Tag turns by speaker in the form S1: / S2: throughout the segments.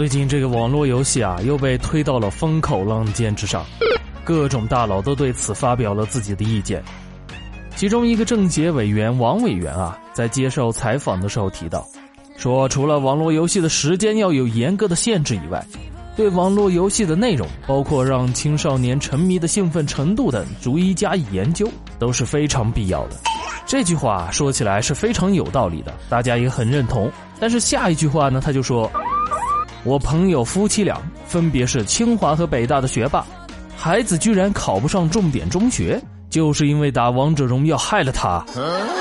S1: 最近这个网络游戏啊，又被推到了风口浪尖之上，各种大佬都对此发表了自己的意见。其中一个政协委员王委员啊，在接受采访的时候提到，说除了网络游戏的时间要有严格的限制以外，对网络游戏的内容，包括让青少年沉迷的兴奋程度等，逐一加以研究，都是非常必要的。这句话说起来是非常有道理的，大家也很认同。但是下一句话呢，他就说：“我朋友夫妻俩分别是清华和北大的学霸，孩子居然考不上重点中学，就是因为打王者荣耀害了他。”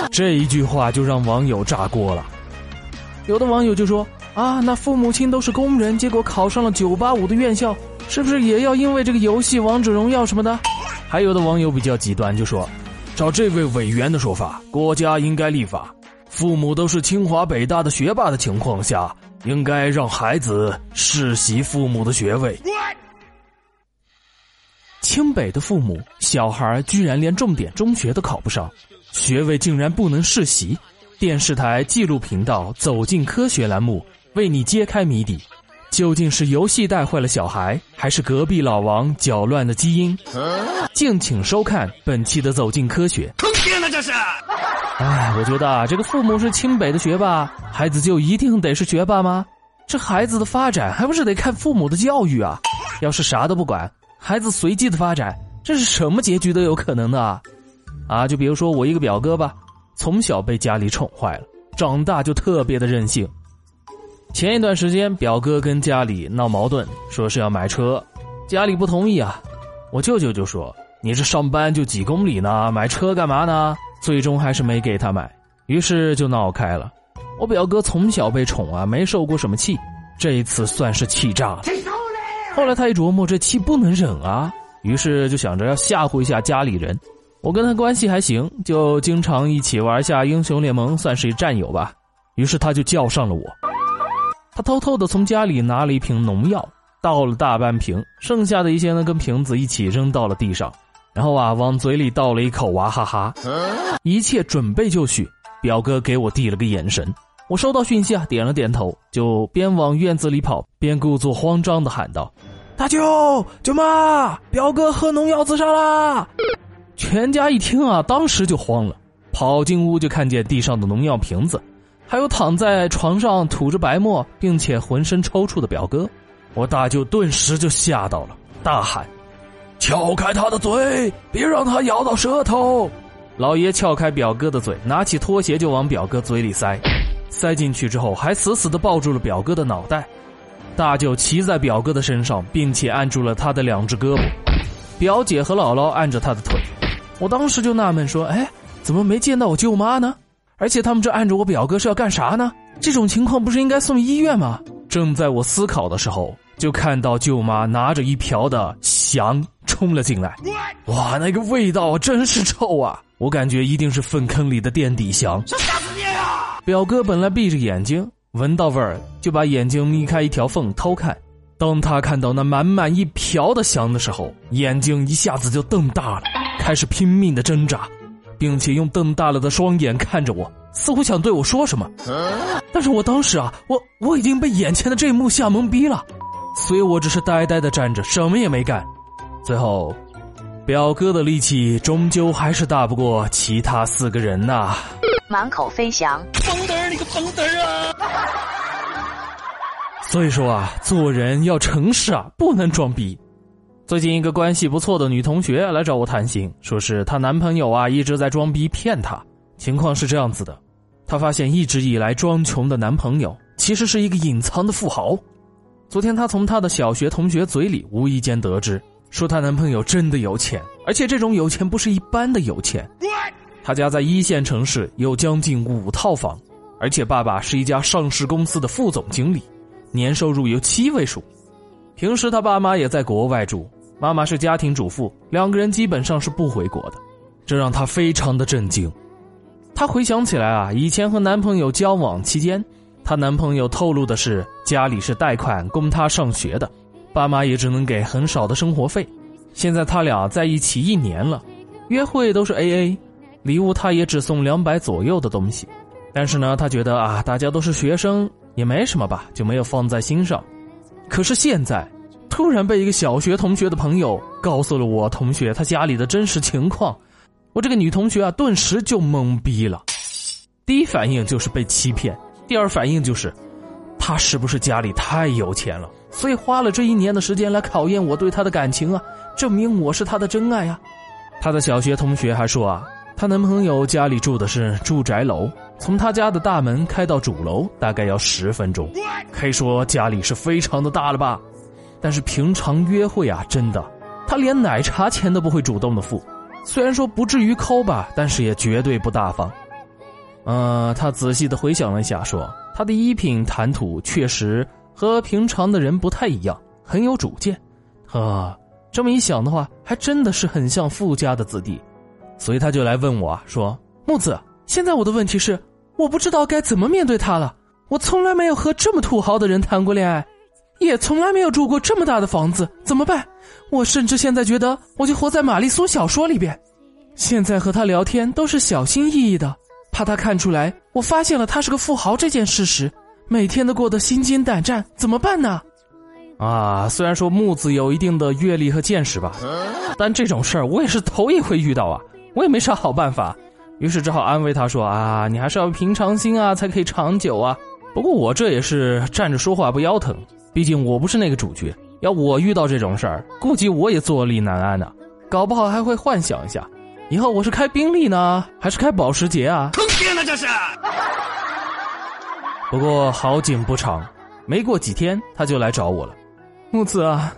S1: 这一句话就让网友炸锅了。有的网友就说：“啊，那父母亲都是工人，结果考上了九八五的院校，是不是也要因为这个游戏王者荣耀什么的？”还有的网友比较极端，就说。照这位委员的说法，国家应该立法，父母都是清华北大的学霸的情况下，应该让孩子世袭父母的学位。清北的父母，小孩居然连重点中学都考不上，学位竟然不能世袭。电视台纪录频道《走进科学》栏目为你揭开谜底。究竟是游戏带坏了小孩，还是隔壁老王搅乱了基因？敬请收看本期的《走进科学》。坑爹呢这是！哎，我觉得啊，这个父母是清北的学霸，孩子就一定得是学霸吗？这孩子的发展还不是得看父母的教育啊！要是啥都不管，孩子随机的发展，这是什么结局都有可能的啊！啊，就比如说我一个表哥吧，从小被家里宠坏了，长大就特别的任性。前一段时间，表哥跟家里闹矛盾，说是要买车，家里不同意啊。我舅舅就说：“你这上班就几公里呢，买车干嘛呢？”最终还是没给他买，于是就闹开了。我表哥从小被宠啊，没受过什么气，这一次算是气炸了。后来他一琢磨，这气不能忍啊，于是就想着要吓唬一下家里人。我跟他关系还行，就经常一起玩下英雄联盟，算是一战友吧。于是他就叫上了我。他偷偷的从家里拿了一瓶农药，倒了大半瓶，剩下的一些呢，跟瓶子一起扔到了地上，然后啊，往嘴里倒了一口，娃哈哈，一切准备就绪。表哥给我递了个眼神，我收到讯息啊，点了点头，就边往院子里跑，边故作慌张的喊道：“大舅舅妈，表哥喝农药自杀啦！”全家一听啊，当时就慌了，跑进屋就看见地上的农药瓶子。还有躺在床上吐着白沫，并且浑身抽搐的表哥，我大舅顿时就吓到了，大喊：“撬开他的嘴，别让他咬到舌头！”老爷撬开表哥的嘴，拿起拖鞋就往表哥嘴里塞，塞进去之后还死死的抱住了表哥的脑袋。大舅骑在表哥的身上，并且按住了他的两只胳膊，表姐和姥姥按着他的腿。我当时就纳闷说：“哎，怎么没见到我舅妈呢？”而且他们这按着我表哥是要干啥呢？这种情况不是应该送医院吗？正在我思考的时候，就看到舅妈拿着一瓢的翔冲了进来。哇，那个味道真是臭啊！我感觉一定是粪坑里的垫底翔。想吓死你啊！表哥本来闭着眼睛，闻到味儿就把眼睛眯开一条缝偷看。当他看到那满满一瓢的翔的时候，眼睛一下子就瞪大了，开始拼命的挣扎。并且用瞪大了的双眼看着我，似乎想对我说什么。但是我当时啊，我我已经被眼前的这一幕吓懵逼了，所以我只是呆呆的站着，什么也没干。最后，表哥的力气终究还是大不过其他四个人呐。满口飞翔，疯嘚儿，你个疯嘚儿啊！所以说啊，做人要诚实啊，不能装逼。最近一个关系不错的女同学来找我谈心，说是她男朋友啊一直在装逼骗她。情况是这样子的，她发现一直以来装穷的男朋友其实是一个隐藏的富豪。昨天她从她的小学同学嘴里无意间得知，说她男朋友真的有钱，而且这种有钱不是一般的有钱。他家在一线城市有将近五套房，而且爸爸是一家上市公司的副总经理，年收入有七位数。平时他爸妈也在国外住。妈妈是家庭主妇，两个人基本上是不回国的，这让她非常的震惊。她回想起来啊，以前和男朋友交往期间，她男朋友透露的是家里是贷款供她上学的，爸妈也只能给很少的生活费。现在他俩在一起一年了，约会都是 A A，礼物他也只送两百左右的东西。但是呢，他觉得啊，大家都是学生，也没什么吧，就没有放在心上。可是现在，突然被一个小学同学的朋友告诉了我同学他家里的真实情况，我这个女同学啊，顿时就懵逼了。第一反应就是被欺骗，第二反应就是，他是不是家里太有钱了，所以花了这一年的时间来考验我对他的感情啊，证明我是他的真爱啊。她的小学同学还说啊，她男朋友家里住的是住宅楼，从他家的大门开到主楼大概要十分钟，可以说家里是非常的大了吧。但是平常约会啊，真的，他连奶茶钱都不会主动的付，虽然说不至于抠吧，但是也绝对不大方。呃，他仔细的回想了一下，说他的衣品谈吐确实和平常的人不太一样，很有主见。啊，这么一想的话，还真的是很像富家的子弟。所以他就来问我说：“木子，现在我的问题是，我不知道该怎么面对他了。我从来没有和这么土豪的人谈过恋爱，也从来没有住过这么大的房子，怎么办？我甚至现在觉得，我就活在玛丽苏小说里边。现在和他聊天都是小心翼翼的。”怕他看出来，我发现了他是个富豪这件事实，每天都过得心惊胆战，怎么办呢？啊，虽然说木子有一定的阅历和见识吧，但这种事儿我也是头一回遇到啊，我也没啥好办法，于是只好安慰他说啊，你还是要平常心啊，才可以长久啊。不过我这也是站着说话不腰疼，毕竟我不是那个主角，要我遇到这种事儿，估计我也坐立难安呢，搞不好还会幻想一下。以后我是开宾利呢，还是开保时捷啊？坑爹呢这是！不过好景不长，没过几天他就来找我了。木子啊，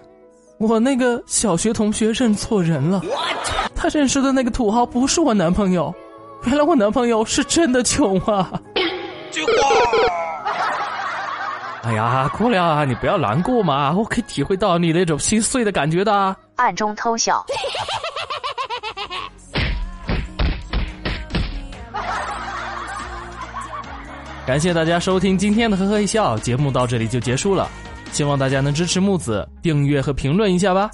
S1: 我那个小学同学认错人了，他认识的那个土豪不是我男朋友，原来我男朋友是真的穷啊！哎呀，姑娘，你不要难过嘛，我可以体会到你那种心碎的感觉的。
S2: 暗中偷笑。
S1: 感谢大家收听今天的呵呵一笑节目，到这里就结束了。希望大家能支持木子，订阅和评论一下吧。